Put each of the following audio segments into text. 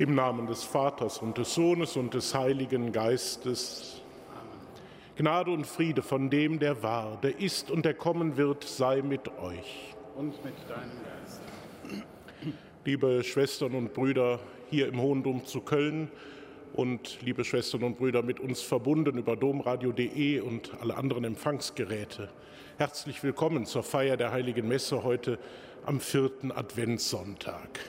Im Namen des Vaters und des Sohnes und des Heiligen Geistes. Gnade und Friede von dem, der war, der ist und der kommen wird, sei mit euch. Und mit deinem Geist. Liebe Schwestern und Brüder hier im Hohen Dom zu Köln und liebe Schwestern und Brüder mit uns verbunden über domradio.de und alle anderen Empfangsgeräte. Herzlich willkommen zur Feier der Heiligen Messe heute am vierten Adventssonntag.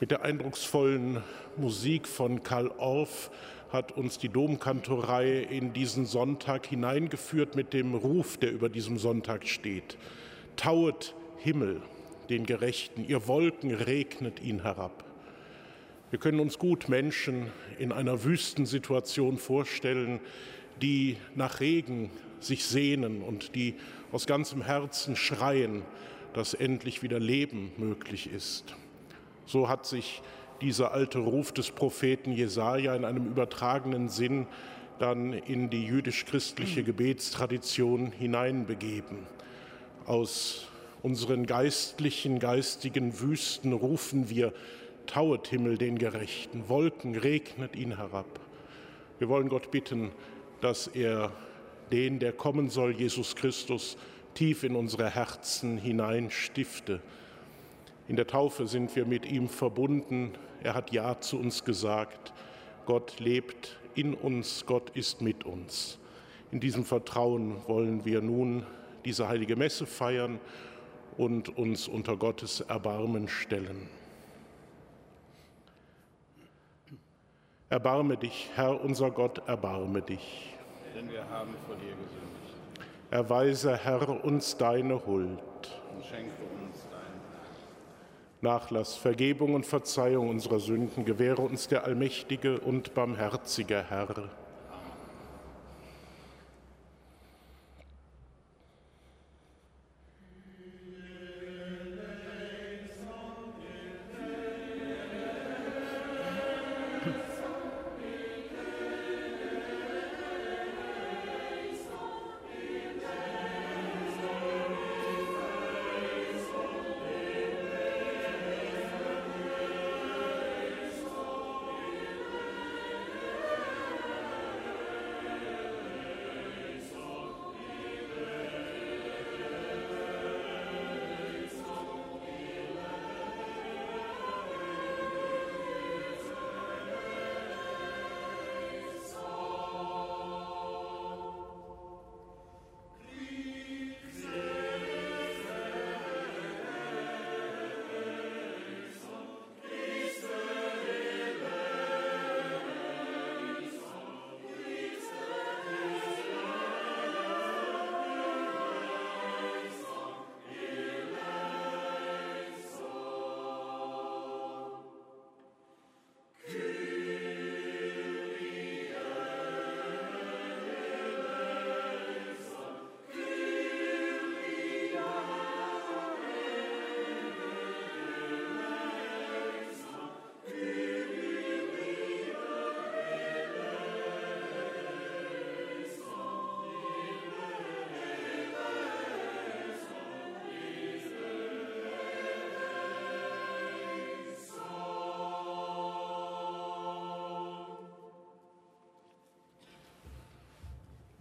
Mit der eindrucksvollen Musik von Karl Orff hat uns die Domkantorei in diesen Sonntag hineingeführt mit dem Ruf, der über diesem Sonntag steht. Tauet Himmel den Gerechten, ihr Wolken regnet ihn herab. Wir können uns gut Menschen in einer Wüstensituation vorstellen, die nach Regen sich sehnen und die aus ganzem Herzen schreien, dass endlich wieder Leben möglich ist. So hat sich dieser alte Ruf des Propheten Jesaja in einem übertragenen Sinn dann in die jüdisch-christliche Gebetstradition hineinbegeben. Aus unseren geistlichen, geistigen Wüsten rufen wir, tauet Himmel den Gerechten, Wolken regnet ihn herab. Wir wollen Gott bitten, dass er den, der kommen soll, Jesus Christus, tief in unsere Herzen hinein stifte in der Taufe sind wir mit ihm verbunden. Er hat Ja zu uns gesagt. Gott lebt in uns, Gott ist mit uns. In diesem Vertrauen wollen wir nun diese heilige Messe feiern und uns unter Gottes Erbarmen stellen. Erbarme dich, Herr unser Gott, erbarme dich. Denn wir haben vor dir gesündigt. Erweise, Herr, uns deine Huld. Nachlass, Vergebung und Verzeihung unserer Sünden gewähre uns der allmächtige und barmherzige Herr.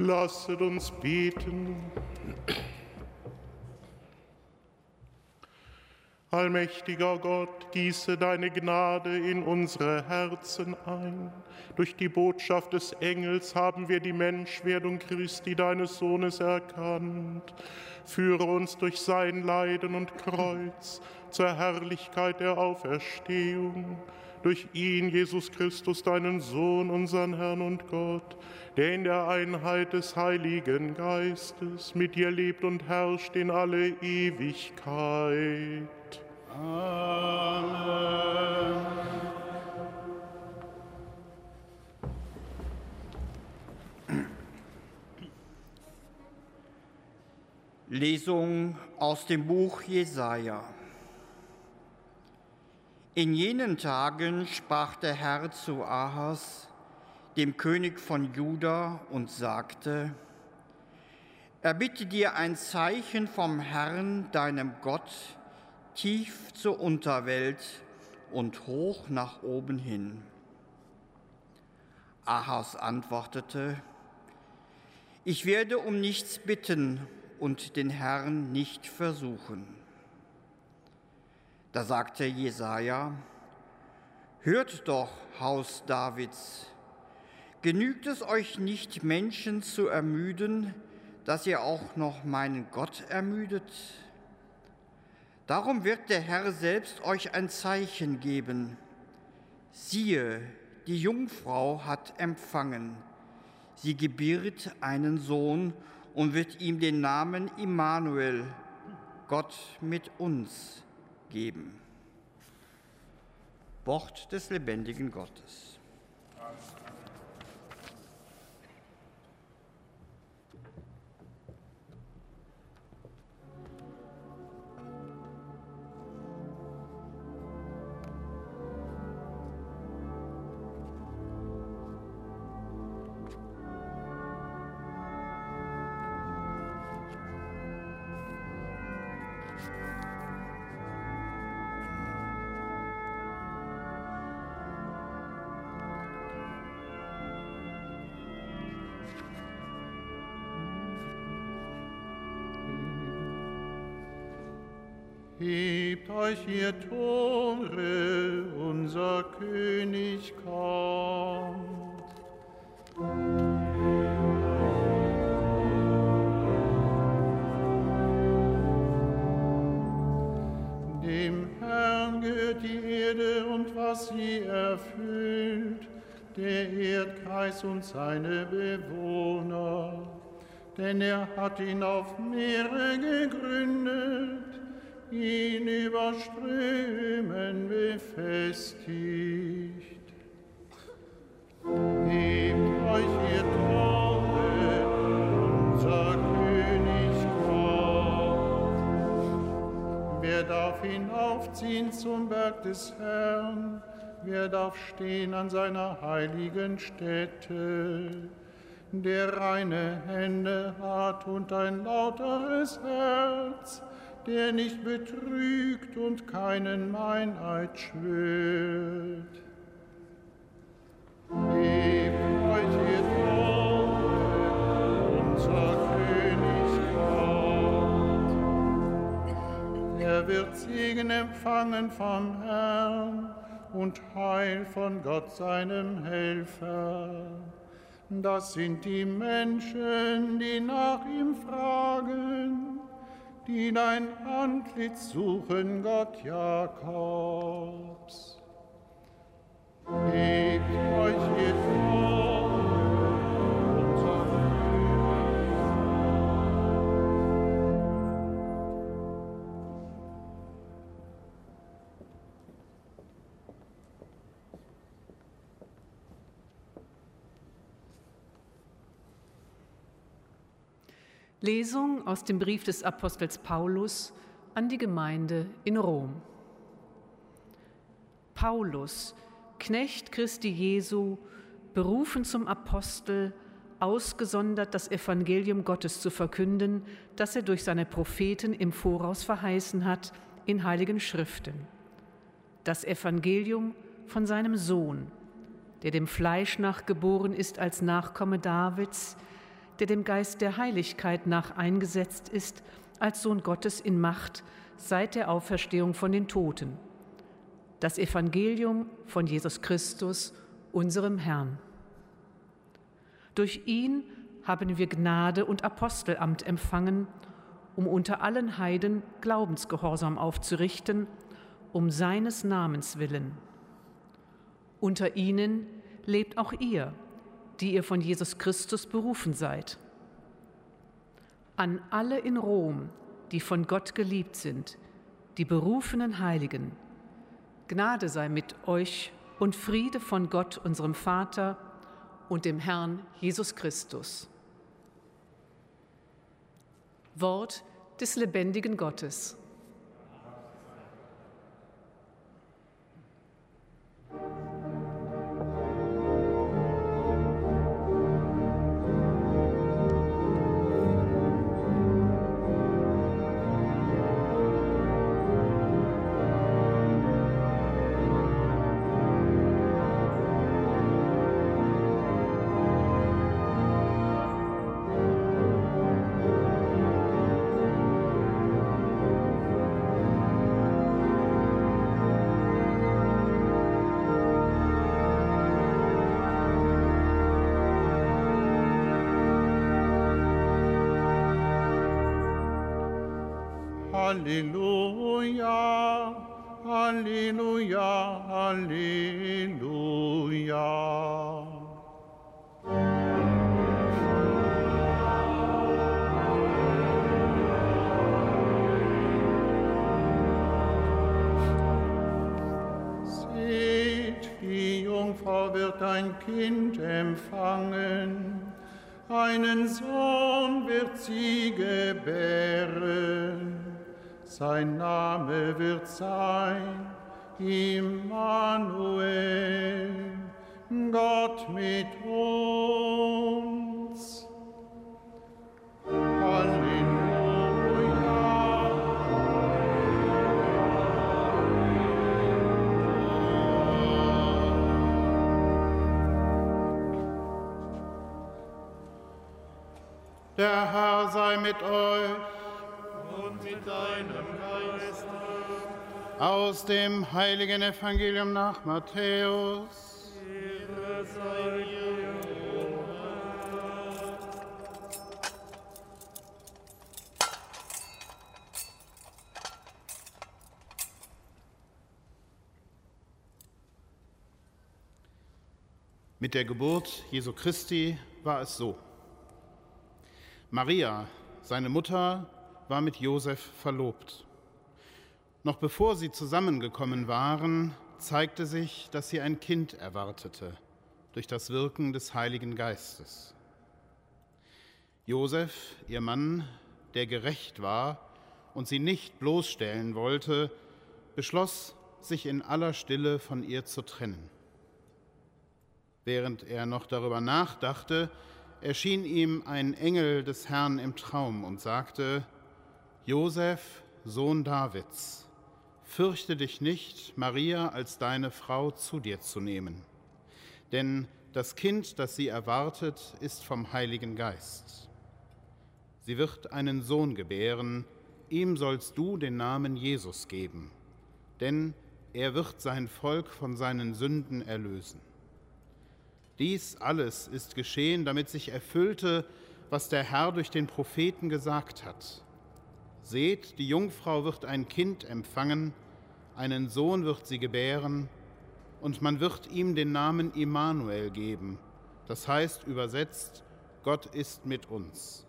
Lasset uns beten. Allmächtiger Gott, gieße deine Gnade in unsere Herzen ein. Durch die Botschaft des Engels haben wir die Menschwerdung Christi, deines Sohnes, erkannt. Führe uns durch sein Leiden und Kreuz zur Herrlichkeit der Auferstehung durch ihn, Jesus Christus, deinen Sohn, unseren Herrn und Gott, der in der Einheit des Heiligen Geistes mit dir lebt und herrscht in alle Ewigkeit. Amen. Lesung aus dem Buch Jesaja. In jenen Tagen sprach der Herr zu Ahas, dem König von Juda, und sagte, Erbitte dir ein Zeichen vom Herrn, deinem Gott, tief zur Unterwelt und hoch nach oben hin. Ahas antwortete, ich werde um nichts bitten und den Herrn nicht versuchen. Da sagte Jesaja, Hört doch, Haus Davids, genügt es euch nicht, Menschen zu ermüden, dass ihr auch noch meinen Gott ermüdet? Darum wird der Herr selbst euch ein Zeichen geben. Siehe, die Jungfrau hat empfangen. Sie gebiert einen Sohn und wird ihm den Namen Immanuel, Gott mit uns, geben. Wort des lebendigen Gottes. Tore, unser König kommt. Dem Herrn gehört die Erde und was sie erfüllt, der Erdkreis und seine Bewohner. Denn er hat ihn auf Meere gegründet ihn über Strömen befestigt. Hebt euch, ihr Tore, unser König kommt. Wer darf hinaufziehen zum Berg des Herrn? Wer darf stehen an seiner heiligen Stätte? Der reine Hände hat und ein lauteres Herz, der nicht betrügt und keinen Meineid schwört. Gebt euch, ihr Tore, unser König kommt. Er wird Segen empfangen vom Herrn und Heil von Gott, seinem Helfer. Das sind die Menschen, die nach ihm fragen die dein Antlitz suchen, Gott Jakobs. Hebt euch, Lesung aus dem Brief des Apostels Paulus an die Gemeinde in Rom. Paulus, Knecht Christi Jesu, berufen zum Apostel, ausgesondert das Evangelium Gottes zu verkünden, das er durch seine Propheten im Voraus verheißen hat in heiligen Schriften. Das Evangelium von seinem Sohn, der dem Fleisch nach geboren ist als Nachkomme Davids, der dem Geist der Heiligkeit nach eingesetzt ist, als Sohn Gottes in Macht seit der Auferstehung von den Toten. Das Evangelium von Jesus Christus, unserem Herrn. Durch ihn haben wir Gnade und Apostelamt empfangen, um unter allen Heiden Glaubensgehorsam aufzurichten, um seines Namens willen. Unter ihnen lebt auch ihr, die ihr von Jesus Christus berufen seid. An alle in Rom, die von Gott geliebt sind, die berufenen Heiligen, Gnade sei mit euch und Friede von Gott, unserem Vater und dem Herrn Jesus Christus. Wort des lebendigen Gottes. Dem heiligen Evangelium nach Matthäus. Mit der Geburt Jesu Christi war es so. Maria, seine Mutter, war mit Josef verlobt. Noch bevor sie zusammengekommen waren, zeigte sich, dass sie ein Kind erwartete durch das Wirken des Heiligen Geistes. Josef, ihr Mann, der gerecht war und sie nicht bloßstellen wollte, beschloss, sich in aller Stille von ihr zu trennen. Während er noch darüber nachdachte, erschien ihm ein Engel des Herrn im Traum und sagte, Josef, Sohn Davids, fürchte dich nicht, Maria als deine Frau zu dir zu nehmen, denn das Kind, das sie erwartet, ist vom Heiligen Geist. Sie wird einen Sohn gebären, ihm sollst du den Namen Jesus geben, denn er wird sein Volk von seinen Sünden erlösen. Dies alles ist geschehen, damit sich erfüllte, was der Herr durch den Propheten gesagt hat. Seht, die Jungfrau wird ein Kind empfangen, einen Sohn wird sie gebären, und man wird ihm den Namen Immanuel geben, das heißt übersetzt, Gott ist mit uns.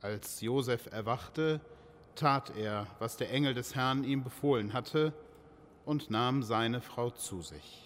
Als Josef erwachte, tat er, was der Engel des Herrn ihm befohlen hatte, und nahm seine Frau zu sich.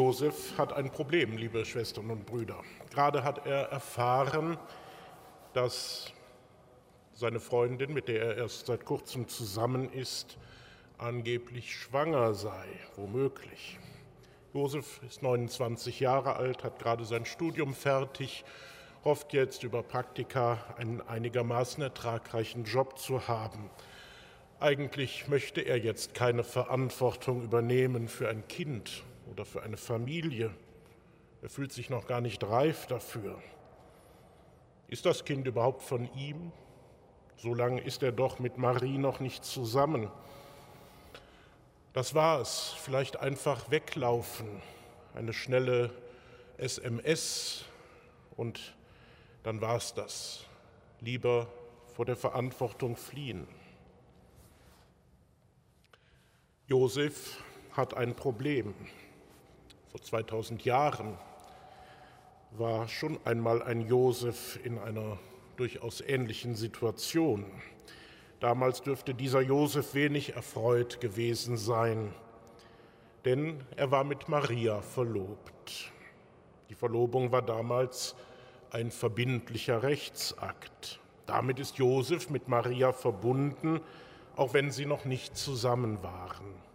Josef hat ein Problem, liebe Schwestern und Brüder. Gerade hat er erfahren, dass seine Freundin, mit der er erst seit kurzem zusammen ist, angeblich schwanger sei, womöglich. Josef ist 29 Jahre alt, hat gerade sein Studium fertig, hofft jetzt über Praktika einen einigermaßen ertragreichen Job zu haben. Eigentlich möchte er jetzt keine Verantwortung übernehmen für ein Kind oder für eine Familie. Er fühlt sich noch gar nicht reif dafür. Ist das Kind überhaupt von ihm? So lange ist er doch mit Marie noch nicht zusammen. Das war es. Vielleicht einfach weglaufen, eine schnelle SMS und dann war es das. Lieber vor der Verantwortung fliehen. Josef hat ein Problem. Vor 2000 Jahren war schon einmal ein Josef in einer durchaus ähnlichen Situation. Damals dürfte dieser Josef wenig erfreut gewesen sein, denn er war mit Maria verlobt. Die Verlobung war damals ein verbindlicher Rechtsakt. Damit ist Josef mit Maria verbunden, auch wenn sie noch nicht zusammen waren.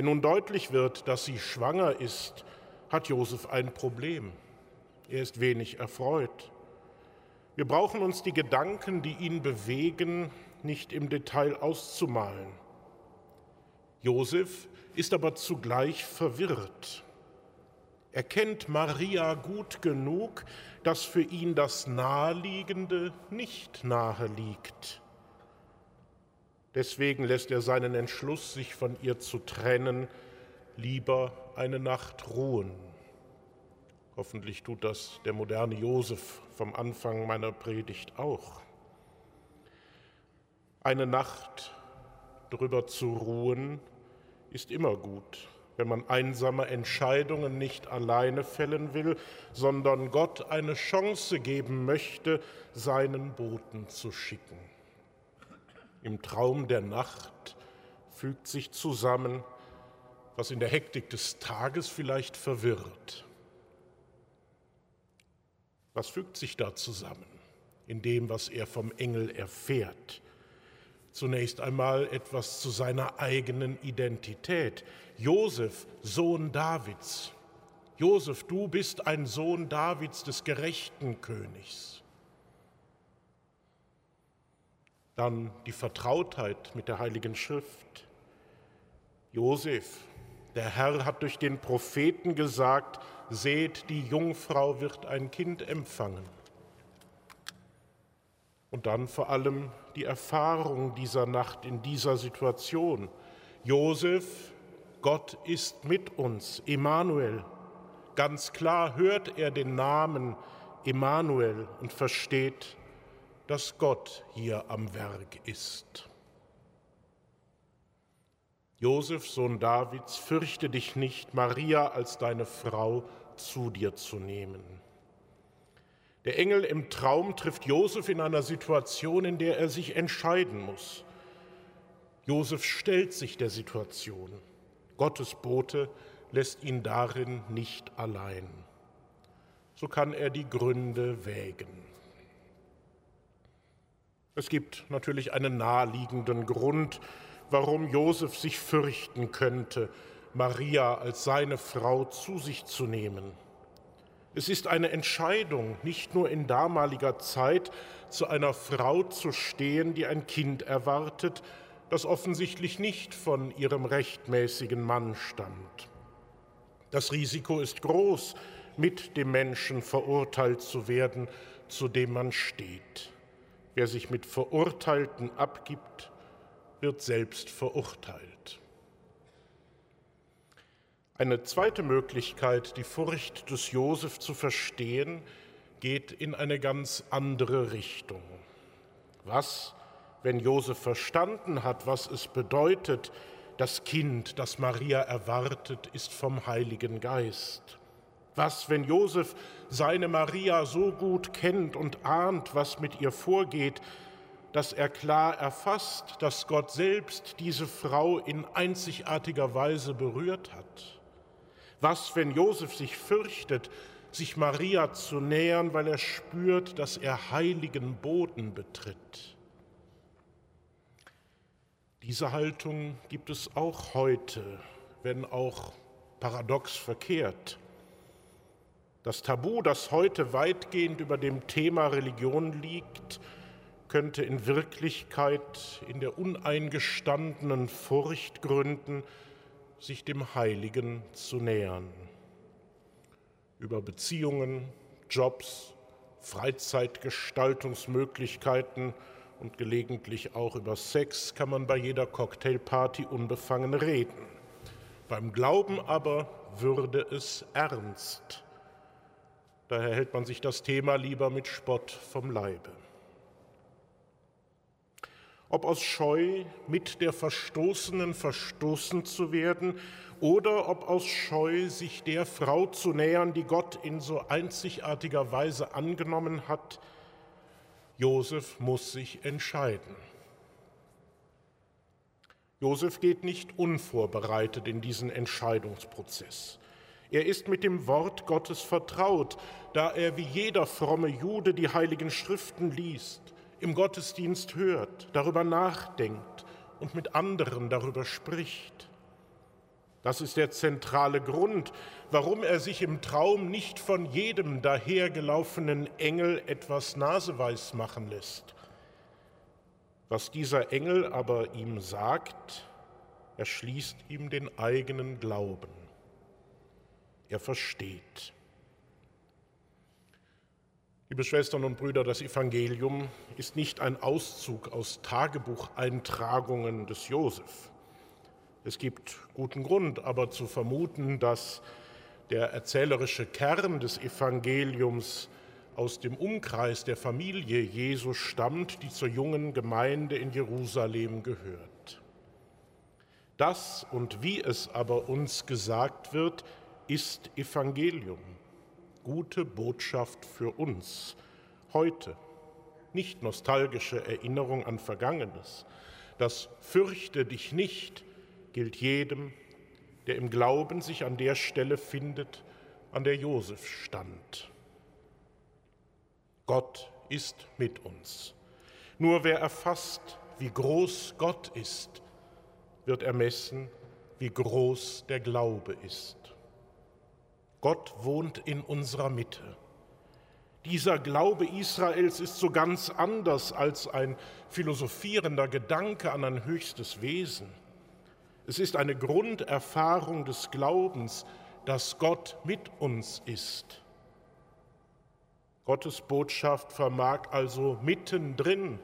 Wenn nun deutlich wird, dass sie schwanger ist, hat Josef ein Problem. Er ist wenig erfreut. Wir brauchen uns die Gedanken, die ihn bewegen, nicht im Detail auszumalen. Josef ist aber zugleich verwirrt. Er kennt Maria gut genug, dass für ihn das Naheliegende nicht nahe liegt. Deswegen lässt er seinen Entschluss, sich von ihr zu trennen, lieber eine Nacht ruhen. Hoffentlich tut das der moderne Josef vom Anfang meiner Predigt auch. Eine Nacht drüber zu ruhen ist immer gut, wenn man einsame Entscheidungen nicht alleine fällen will, sondern Gott eine Chance geben möchte, seinen Boten zu schicken. Im Traum der Nacht fügt sich zusammen, was in der Hektik des Tages vielleicht verwirrt. Was fügt sich da zusammen in dem, was er vom Engel erfährt? Zunächst einmal etwas zu seiner eigenen Identität. Josef, Sohn Davids. Josef, du bist ein Sohn Davids, des gerechten Königs. Dann die Vertrautheit mit der Heiligen Schrift. Josef, der Herr hat durch den Propheten gesagt, seht, die Jungfrau wird ein Kind empfangen. Und dann vor allem die Erfahrung dieser Nacht in dieser Situation. Josef, Gott ist mit uns, Emanuel. Ganz klar hört er den Namen Emanuel und versteht, dass Gott hier am Werk ist. Josef, Sohn Davids, fürchte dich nicht, Maria als deine Frau zu dir zu nehmen. Der Engel im Traum trifft Josef in einer Situation, in der er sich entscheiden muss. Josef stellt sich der Situation. Gottes Bote lässt ihn darin nicht allein. So kann er die Gründe wägen. Es gibt natürlich einen naheliegenden Grund, warum Josef sich fürchten könnte, Maria als seine Frau zu sich zu nehmen. Es ist eine Entscheidung, nicht nur in damaliger Zeit zu einer Frau zu stehen, die ein Kind erwartet, das offensichtlich nicht von ihrem rechtmäßigen Mann stammt. Das Risiko ist groß, mit dem Menschen verurteilt zu werden, zu dem man steht. Wer sich mit Verurteilten abgibt, wird selbst verurteilt. Eine zweite Möglichkeit, die Furcht des Josef zu verstehen, geht in eine ganz andere Richtung. Was, wenn Josef verstanden hat, was es bedeutet, das Kind, das Maria erwartet, ist vom Heiligen Geist? Was, wenn Josef seine Maria so gut kennt und ahnt, was mit ihr vorgeht, dass er klar erfasst, dass Gott selbst diese Frau in einzigartiger Weise berührt hat? Was, wenn Josef sich fürchtet, sich Maria zu nähern, weil er spürt, dass er heiligen Boden betritt? Diese Haltung gibt es auch heute, wenn auch paradox verkehrt. Das Tabu, das heute weitgehend über dem Thema Religion liegt, könnte in Wirklichkeit in der uneingestandenen Furcht gründen, sich dem Heiligen zu nähern. Über Beziehungen, Jobs, Freizeitgestaltungsmöglichkeiten und gelegentlich auch über Sex kann man bei jeder Cocktailparty unbefangen reden. Beim Glauben aber würde es ernst. Daher hält man sich das Thema lieber mit Spott vom Leibe ob aus Scheu, mit der Verstoßenen verstoßen zu werden, oder ob aus Scheu, sich der Frau zu nähern, die Gott in so einzigartiger Weise angenommen hat, Josef muss sich entscheiden. Josef geht nicht unvorbereitet in diesen Entscheidungsprozess. Er ist mit dem Wort Gottes vertraut, da er wie jeder fromme Jude die heiligen Schriften liest, im Gottesdienst hört, darüber nachdenkt und mit anderen darüber spricht. Das ist der zentrale Grund, warum er sich im Traum nicht von jedem dahergelaufenen Engel etwas naseweis machen lässt. Was dieser Engel aber ihm sagt, erschließt ihm den eigenen Glauben. Er versteht. Liebe Schwestern und Brüder, das Evangelium ist nicht ein Auszug aus Tagebucheintragungen des Josef. Es gibt guten Grund aber zu vermuten, dass der erzählerische Kern des Evangeliums aus dem Umkreis der Familie Jesus stammt, die zur jungen Gemeinde in Jerusalem gehört. Das und wie es aber uns gesagt wird, ist Evangelium, gute Botschaft für uns heute, nicht nostalgische Erinnerung an Vergangenes. Das Fürchte dich nicht gilt jedem, der im Glauben sich an der Stelle findet, an der Josef stand. Gott ist mit uns. Nur wer erfasst, wie groß Gott ist, wird ermessen, wie groß der Glaube ist. Gott wohnt in unserer Mitte. Dieser Glaube Israels ist so ganz anders als ein philosophierender Gedanke an ein höchstes Wesen. Es ist eine Grunderfahrung des Glaubens, dass Gott mit uns ist. Gottes Botschaft vermag also mittendrin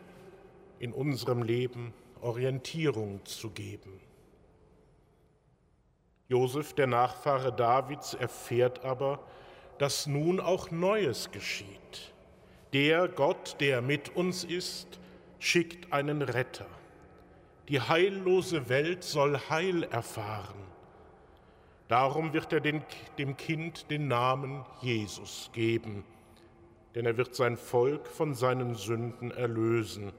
in unserem Leben Orientierung zu geben. Josef, der Nachfahre Davids, erfährt aber, dass nun auch Neues geschieht. Der Gott, der mit uns ist, schickt einen Retter. Die heillose Welt soll Heil erfahren. Darum wird er den, dem Kind den Namen Jesus geben, denn er wird sein Volk von seinen Sünden erlösen.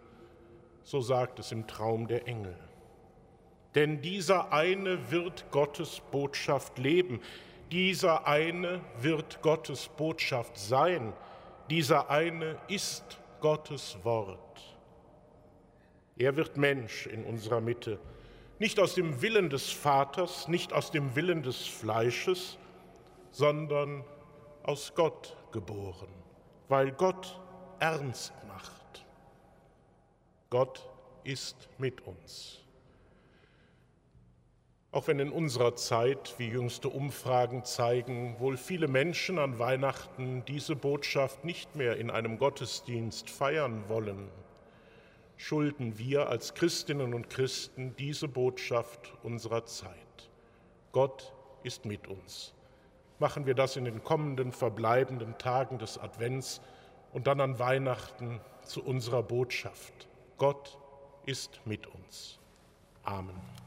So sagt es im Traum der Engel. Denn dieser eine wird Gottes Botschaft leben, dieser eine wird Gottes Botschaft sein, dieser eine ist Gottes Wort. Er wird Mensch in unserer Mitte, nicht aus dem Willen des Vaters, nicht aus dem Willen des Fleisches, sondern aus Gott geboren, weil Gott ernst macht. Gott ist mit uns. Auch wenn in unserer Zeit, wie jüngste Umfragen zeigen, wohl viele Menschen an Weihnachten diese Botschaft nicht mehr in einem Gottesdienst feiern wollen, schulden wir als Christinnen und Christen diese Botschaft unserer Zeit. Gott ist mit uns. Machen wir das in den kommenden verbleibenden Tagen des Advents und dann an Weihnachten zu unserer Botschaft. Gott ist mit uns. Amen.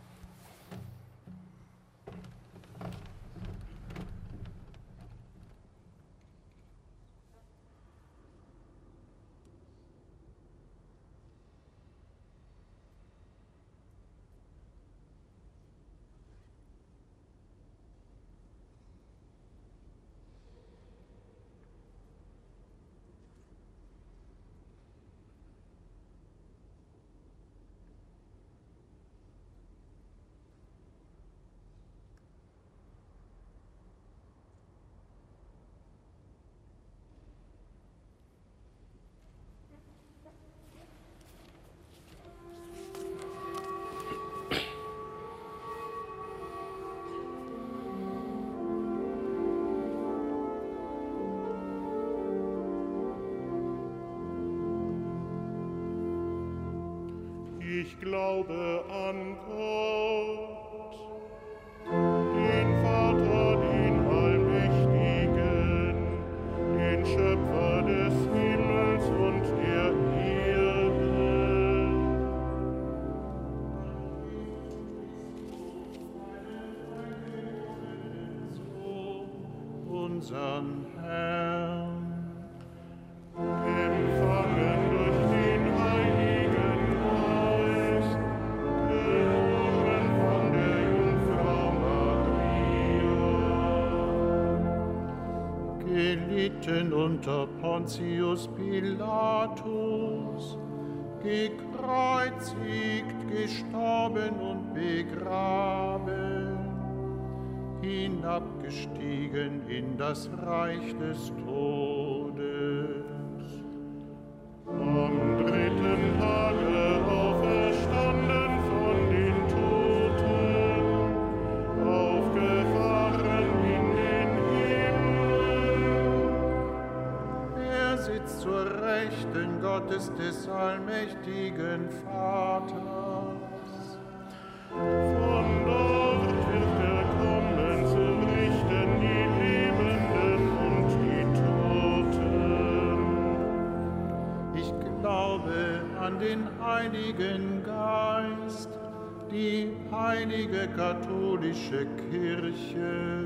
Pontius Pilatus, gekreuzigt, gestorben und begraben, hinabgestiegen in das Reich des Heiligen Geist, die heilige katholische Kirche,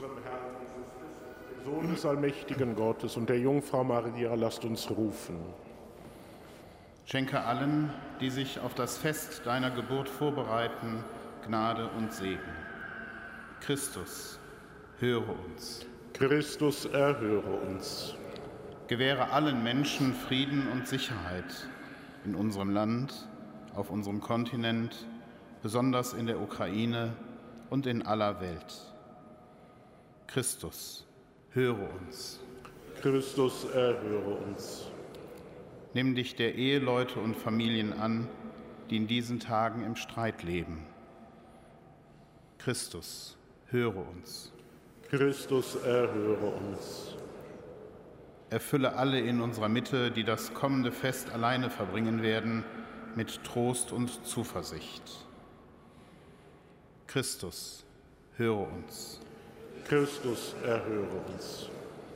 unserem Herrn Jesus Christus, dem Sohn des allmächtigen Gottes und der Jungfrau Maria, lasst uns rufen. Schenke allen, die sich auf das Fest deiner Geburt vorbereiten, Gnade und Segen. Christus, höre uns. Christus, erhöre uns. Gewähre allen Menschen Frieden und Sicherheit in unserem Land, auf unserem Kontinent, besonders in der Ukraine und in aller Welt. Christus, höre uns. Christus, erhöre uns. Nimm dich der Eheleute und Familien an, die in diesen Tagen im Streit leben. Christus, höre uns. Christus, erhöre uns. Erfülle alle in unserer Mitte, die das kommende Fest alleine verbringen werden, mit Trost und Zuversicht. Christus, höre uns. Christus, erhöre uns.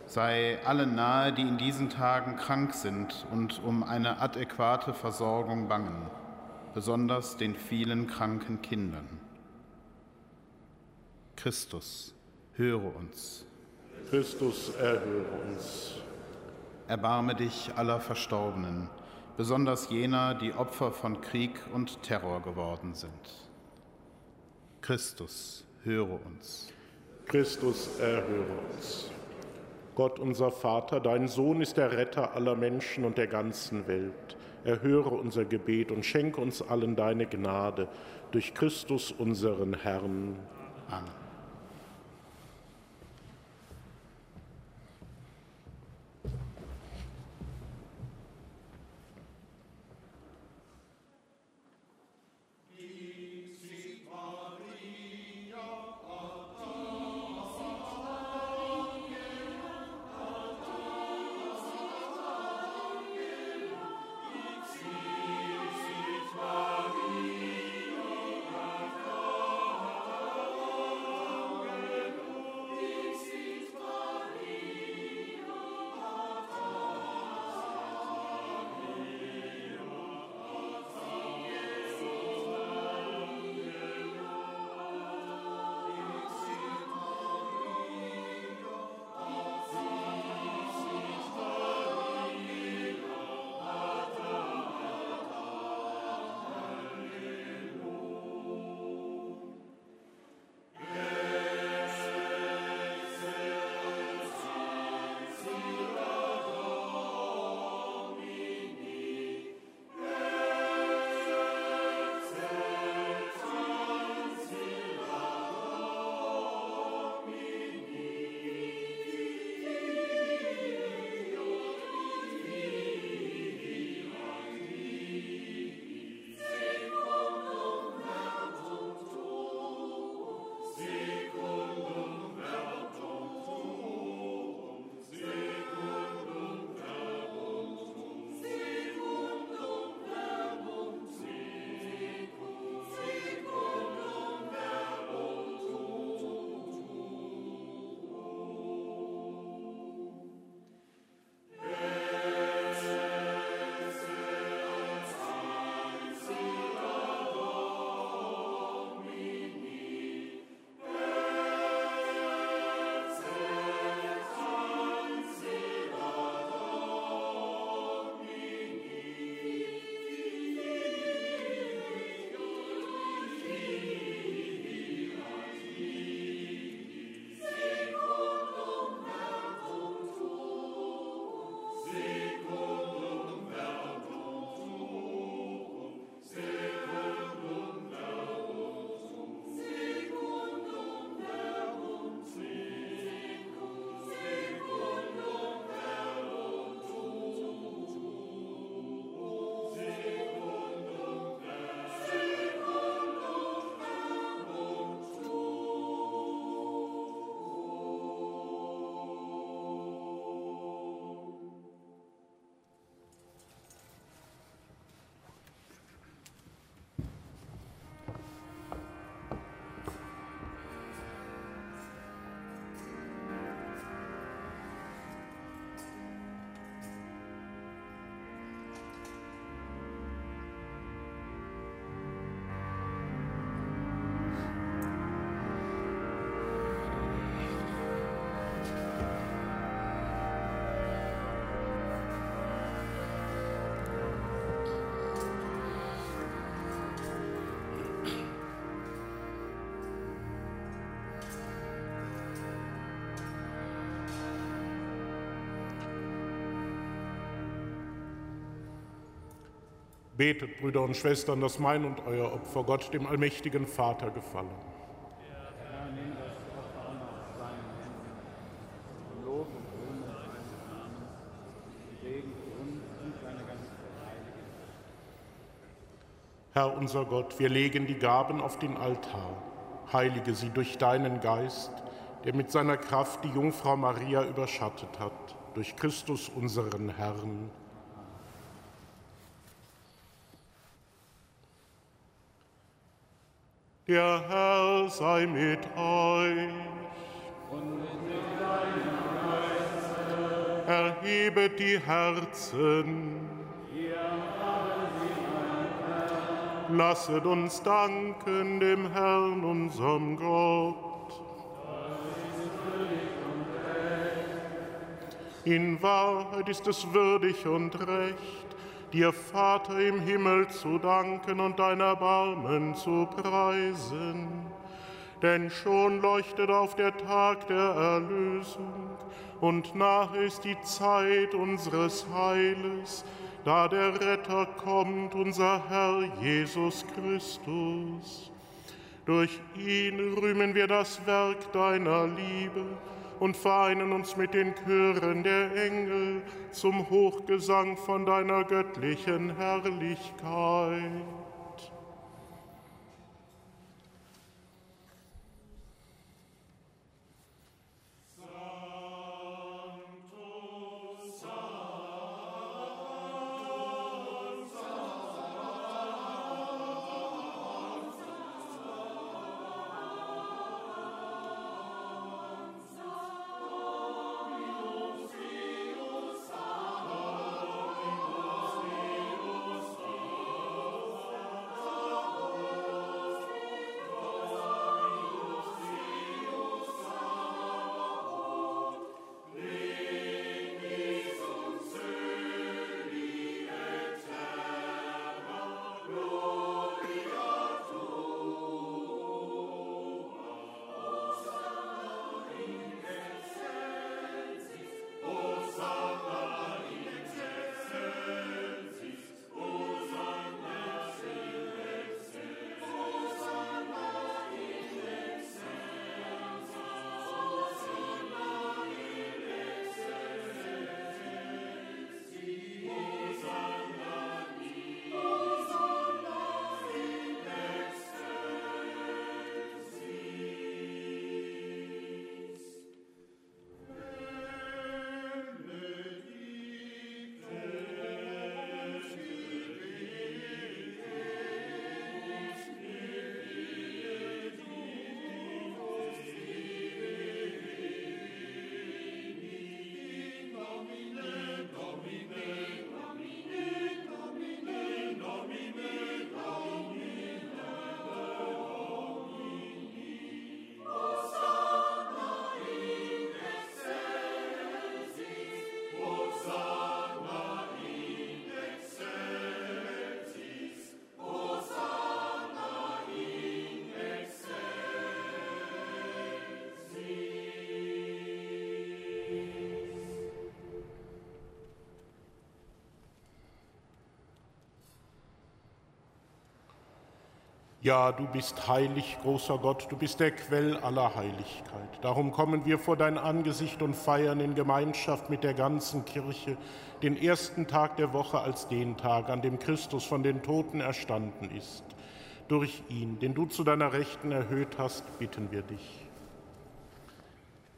Sei allen nahe, die in diesen Tagen krank sind und um eine adäquate Versorgung bangen, besonders den vielen kranken Kindern. Christus, höre uns. Christus, erhöre uns. Erbarme dich aller Verstorbenen, besonders jener, die Opfer von Krieg und Terror geworden sind. Christus, höre uns. Christus, erhöre uns. Gott unser Vater, dein Sohn ist der Retter aller Menschen und der ganzen Welt. Erhöre unser Gebet und schenke uns allen deine Gnade durch Christus unseren Herrn. Amen. Betet, Brüder und Schwestern, dass mein und euer Opfer Gott, dem allmächtigen Vater, gefallen. Herr unser Gott, wir legen die Gaben auf den Altar. Heilige sie durch deinen Geist, der mit seiner Kraft die Jungfrau Maria überschattet hat, durch Christus unseren Herrn. Der Herr sei mit euch. Und mit deinem Geiste. Erhebet die Herzen. Lasset uns danken dem Herrn, unserem Gott. In Wahrheit ist es würdig und recht, dir, Vater im Himmel, zu danken und dein Erbarmen zu preisen. Denn schon leuchtet auf der Tag der Erlösung und nach ist die Zeit unseres Heiles, da der Retter kommt, unser Herr Jesus Christus. Durch ihn rühmen wir das Werk deiner Liebe und vereinen uns mit den Chören der Engel zum Hochgesang von deiner göttlichen Herrlichkeit. Ja, du bist heilig, großer Gott, du bist der Quell aller Heiligkeit. Darum kommen wir vor dein Angesicht und feiern in Gemeinschaft mit der ganzen Kirche den ersten Tag der Woche als den Tag, an dem Christus von den Toten erstanden ist. Durch ihn, den du zu deiner Rechten erhöht hast, bitten wir dich.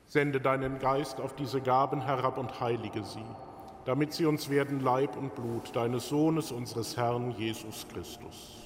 Sende deinen Geist auf diese Gaben herab und heilige sie, damit sie uns werden Leib und Blut deines Sohnes, unseres Herrn Jesus Christus.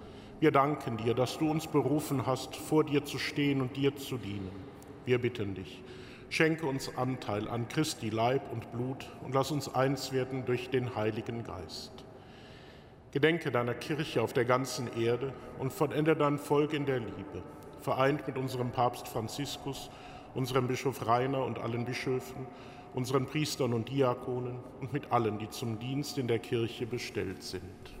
Wir danken dir, dass du uns berufen hast, vor dir zu stehen und dir zu dienen. Wir bitten dich, schenke uns Anteil an Christi Leib und Blut und lass uns eins werden durch den Heiligen Geist. Gedenke deiner Kirche auf der ganzen Erde und vollende dein Volk in der Liebe, vereint mit unserem Papst Franziskus, unserem Bischof Rainer und allen Bischöfen, unseren Priestern und Diakonen und mit allen, die zum Dienst in der Kirche bestellt sind.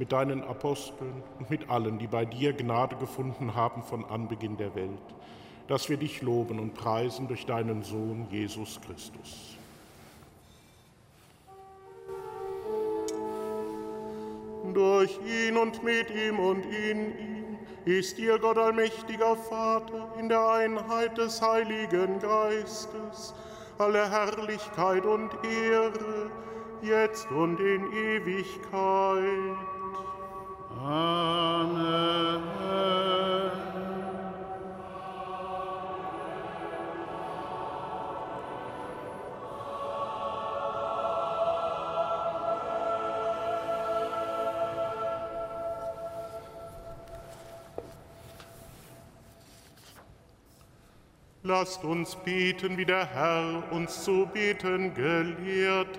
mit deinen Aposteln und mit allen, die bei dir Gnade gefunden haben von Anbeginn der Welt, dass wir dich loben und preisen durch deinen Sohn Jesus Christus. Durch ihn und mit ihm und in ihm ist dir Gott allmächtiger Vater in der Einheit des Heiligen Geistes alle Herrlichkeit und Ehre, jetzt und in Ewigkeit. Lasst uns beten, wie der Herr uns zu beten gelehrt.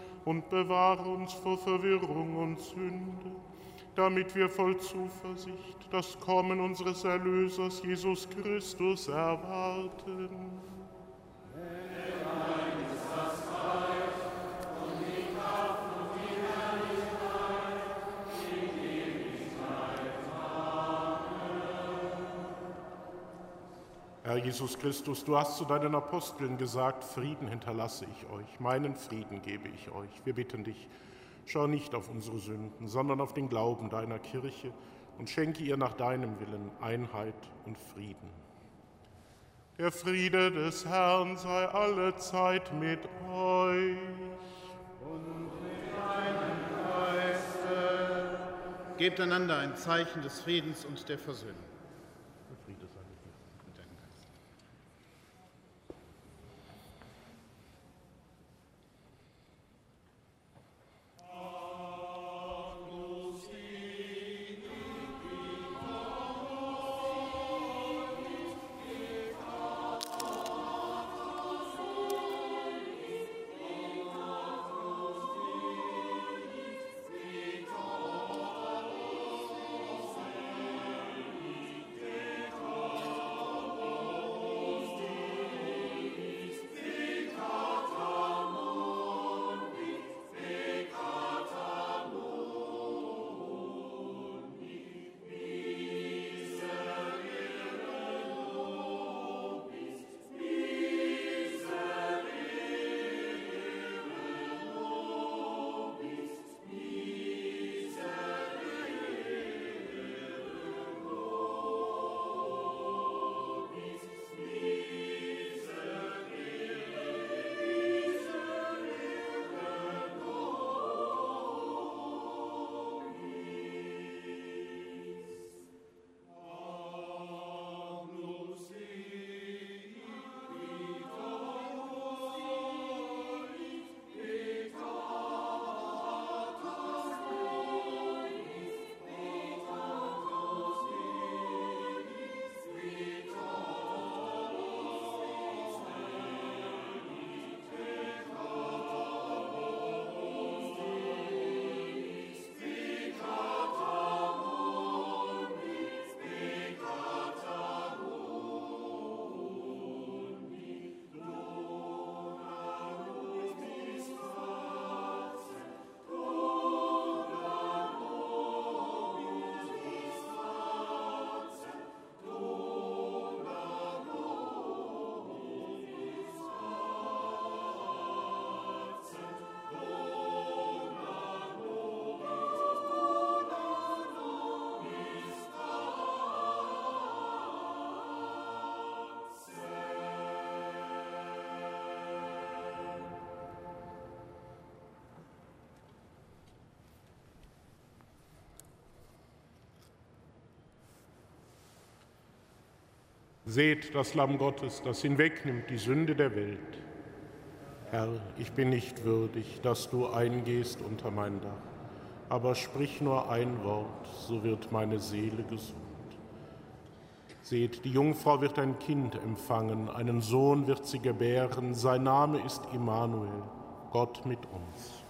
und bewahre uns vor Verwirrung und Sünde, damit wir voll Zuversicht das Kommen unseres Erlösers Jesus Christus erwarten. Herr Jesus Christus, du hast zu deinen Aposteln gesagt, Frieden hinterlasse ich euch, meinen Frieden gebe ich euch. Wir bitten dich, schau nicht auf unsere Sünden, sondern auf den Glauben deiner Kirche und schenke ihr nach deinem Willen Einheit und Frieden. Der Friede des Herrn sei alle Zeit mit euch. Und mit deinem Geiste. Gebt einander ein Zeichen des Friedens und der Versöhnung. Seht das Lamm Gottes, das hinwegnimmt die Sünde der Welt. Herr, ich bin nicht würdig, dass du eingehst unter mein Dach, aber sprich nur ein Wort, so wird meine Seele gesund. Seht, die Jungfrau wird ein Kind empfangen, einen Sohn wird sie gebären, sein Name ist Immanuel, Gott mit uns.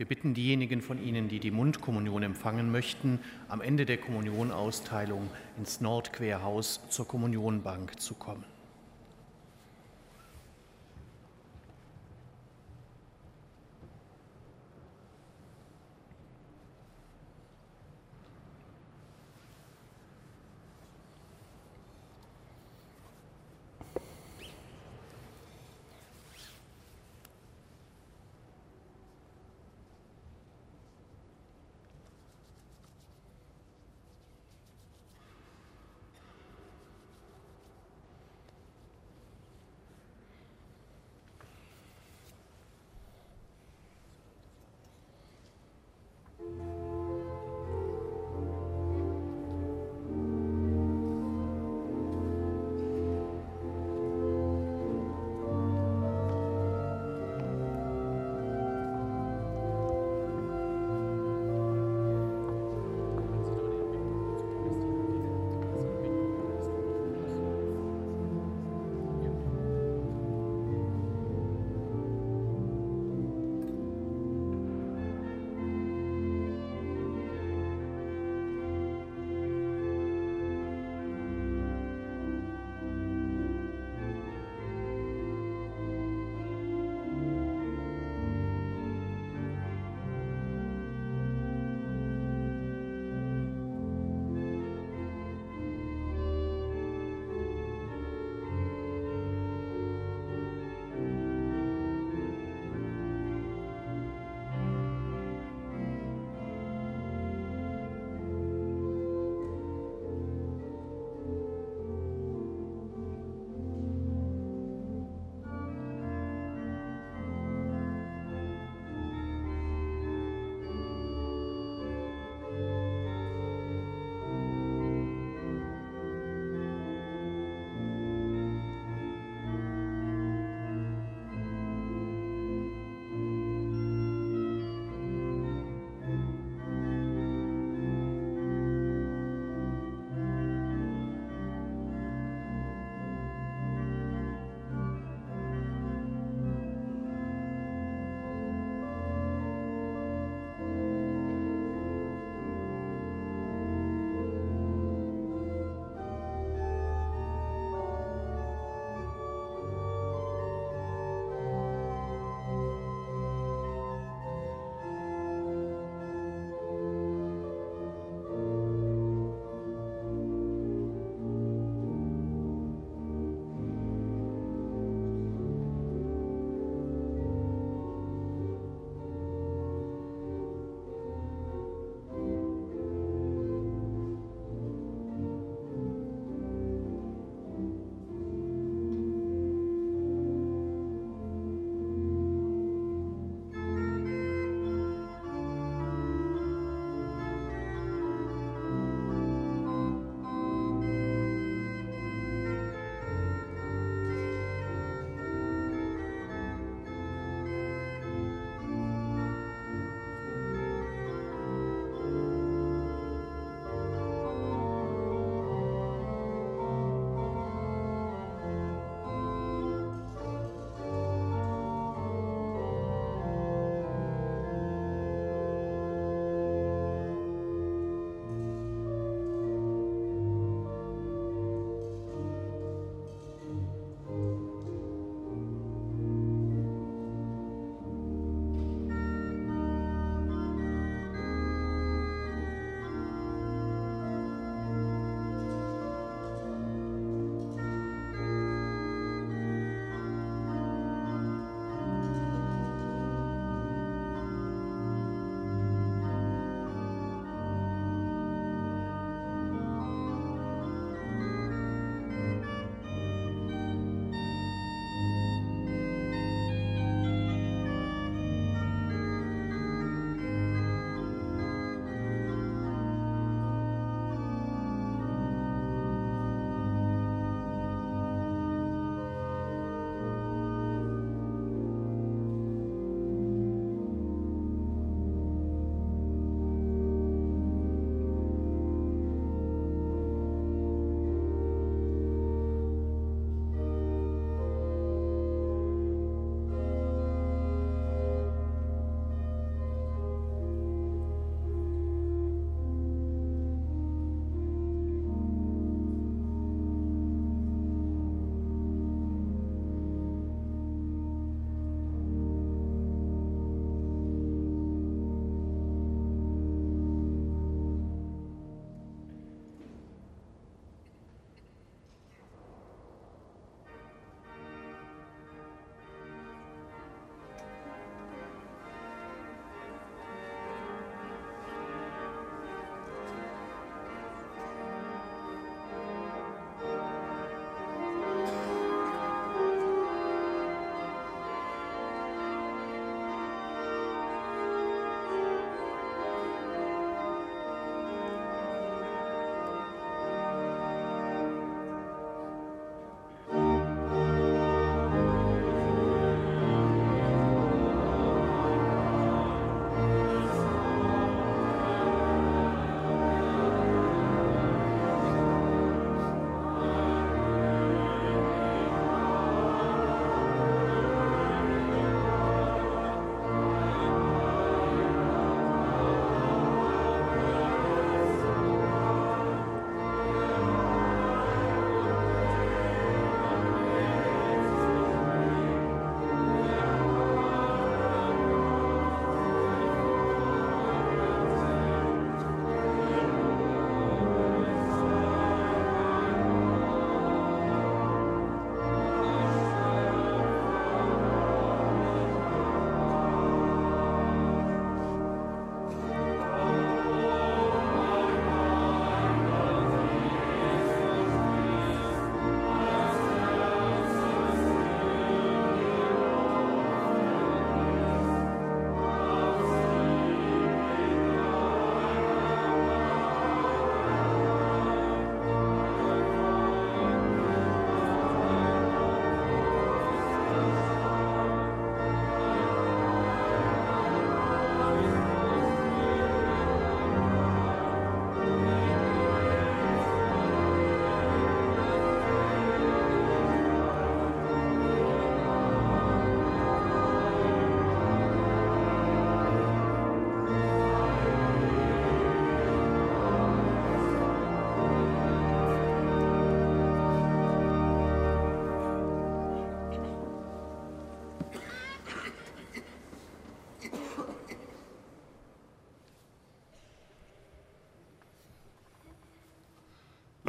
Wir bitten diejenigen von Ihnen, die die Mundkommunion empfangen möchten, am Ende der Kommunionausteilung ins Nordquerhaus zur Kommunionbank zu kommen.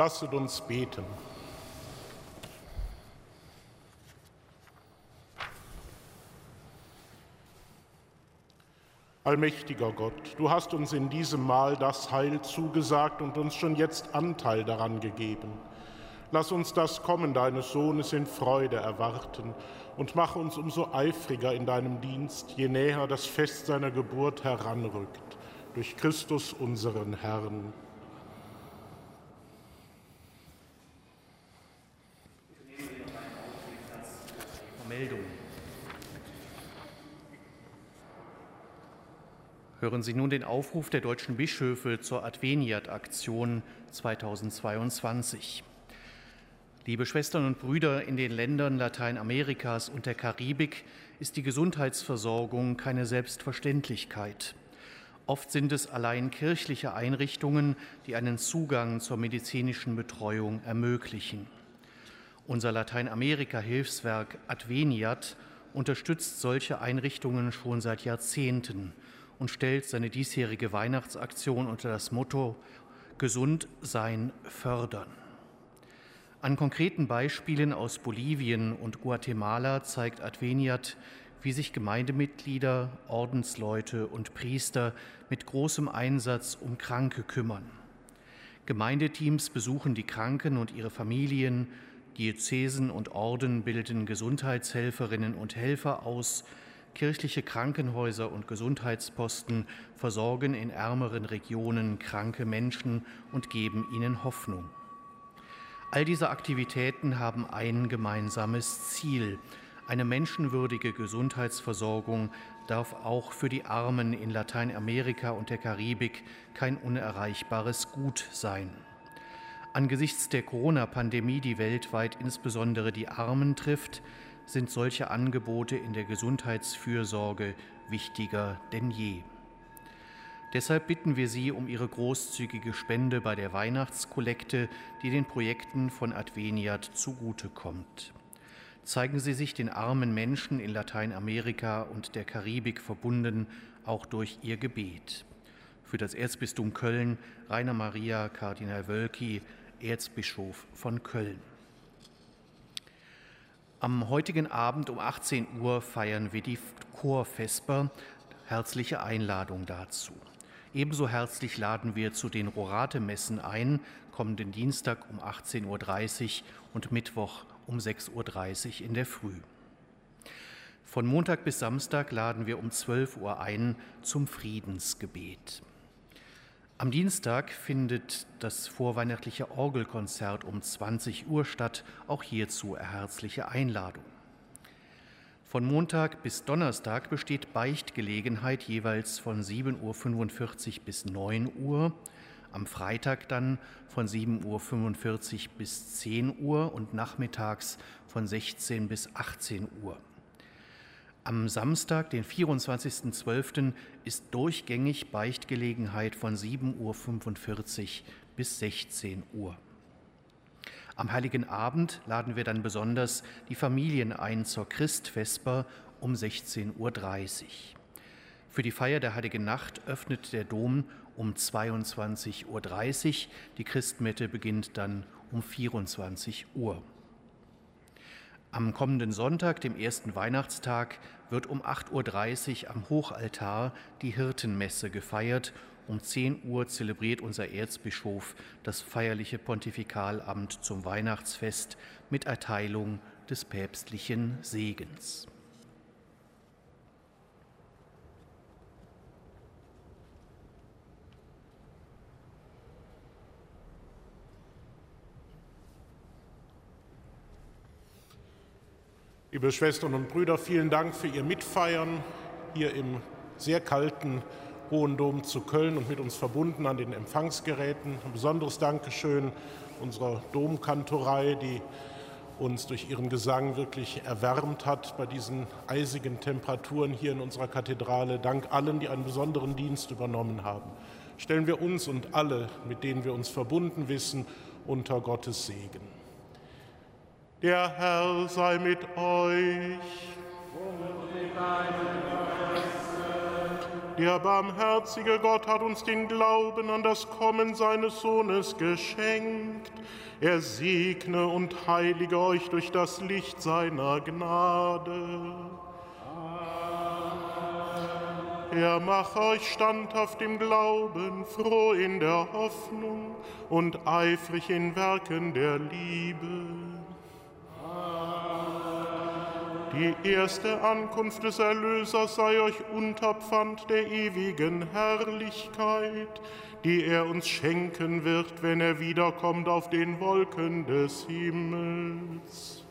Lasset uns beten. Allmächtiger Gott, du hast uns in diesem Mahl das Heil zugesagt und uns schon jetzt Anteil daran gegeben. Lass uns das Kommen deines Sohnes in Freude erwarten und mache uns umso eifriger in deinem Dienst, je näher das Fest seiner Geburt heranrückt. Durch Christus unseren Herrn. Meldung. Hören Sie nun den Aufruf der deutschen Bischöfe zur Adveniat-Aktion 2022. Liebe Schwestern und Brüder in den Ländern Lateinamerikas und der Karibik ist die Gesundheitsversorgung keine Selbstverständlichkeit. Oft sind es allein kirchliche Einrichtungen, die einen Zugang zur medizinischen Betreuung ermöglichen. Unser Lateinamerika-Hilfswerk Adveniat unterstützt solche Einrichtungen schon seit Jahrzehnten und stellt seine diesjährige Weihnachtsaktion unter das Motto Gesund sein fördern. An konkreten Beispielen aus Bolivien und Guatemala zeigt Adveniat, wie sich Gemeindemitglieder, Ordensleute und Priester mit großem Einsatz um Kranke kümmern. Gemeindeteams besuchen die Kranken und ihre Familien, Diözesen und Orden bilden Gesundheitshelferinnen und Helfer aus, kirchliche Krankenhäuser und Gesundheitsposten versorgen in ärmeren Regionen kranke Menschen und geben ihnen Hoffnung. All diese Aktivitäten haben ein gemeinsames Ziel. Eine menschenwürdige Gesundheitsversorgung darf auch für die Armen in Lateinamerika und der Karibik kein unerreichbares Gut sein. Angesichts der Corona-Pandemie, die weltweit insbesondere die Armen trifft, sind solche Angebote in der Gesundheitsfürsorge wichtiger denn je. Deshalb bitten wir Sie um Ihre großzügige Spende bei der Weihnachtskollekte, die den Projekten von Adveniat zugutekommt. Zeigen Sie sich den armen Menschen in Lateinamerika und der Karibik verbunden, auch durch Ihr Gebet. Für das Erzbistum Köln Rainer Maria Kardinal Wölki, Erzbischof von Köln. Am heutigen Abend um 18 Uhr feiern wir die Chorvesper. Herzliche Einladung dazu. Ebenso herzlich laden wir zu den Rorate-Messen ein, kommenden Dienstag um 18.30 Uhr und Mittwoch um 6.30 Uhr in der Früh. Von Montag bis Samstag laden wir um 12 Uhr ein zum Friedensgebet. Am Dienstag findet das vorweihnachtliche Orgelkonzert um 20 Uhr statt, auch hierzu herzliche Einladung. Von Montag bis Donnerstag besteht Beichtgelegenheit jeweils von 7.45 Uhr bis 9 Uhr, am Freitag dann von 7.45 Uhr bis 10 Uhr und nachmittags von 16 bis 18 Uhr. Am Samstag, den 24.12., ist durchgängig Beichtgelegenheit von 7.45 Uhr bis 16 Uhr. Am heiligen Abend laden wir dann besonders die Familien ein zur Christvesper um 16.30 Uhr. Für die Feier der Heiligen Nacht öffnet der Dom um 22.30 Uhr. Die Christmette beginnt dann um 24 Uhr. Am kommenden Sonntag, dem ersten Weihnachtstag, wird um 8.30 Uhr am Hochaltar die Hirtenmesse gefeiert um 10 Uhr zelebriert unser Erzbischof das feierliche Pontifikalamt zum Weihnachtsfest mit Erteilung des päpstlichen Segens. Liebe Schwestern und Brüder, vielen Dank für Ihr Mitfeiern hier im sehr kalten Hohen Dom zu Köln und mit uns verbunden an den Empfangsgeräten. Ein besonderes Dankeschön unserer Domkantorei, die uns durch ihren Gesang wirklich erwärmt hat bei diesen eisigen Temperaturen hier in unserer Kathedrale. Dank allen, die einen besonderen Dienst übernommen haben. Stellen wir uns und alle, mit denen wir uns verbunden wissen, unter Gottes Segen. Der Herr sei mit euch. Der barmherzige Gott hat uns den Glauben an das Kommen seines Sohnes geschenkt. Er segne und heilige euch durch das Licht seiner Gnade. Er mache euch standhaft im Glauben, froh in der Hoffnung und eifrig in Werken der Liebe. Die erste Ankunft des Erlösers sei euch Unterpfand der ewigen Herrlichkeit, die er uns schenken wird, wenn er wiederkommt auf den Wolken des Himmels.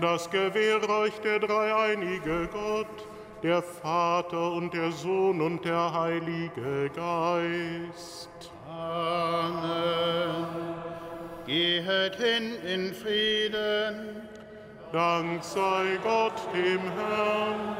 Das gewähre euch der dreieinige Gott, der Vater und der Sohn und der Heilige Geist. Amen. Gehet hin in Frieden. Dank sei Gott dem Herrn.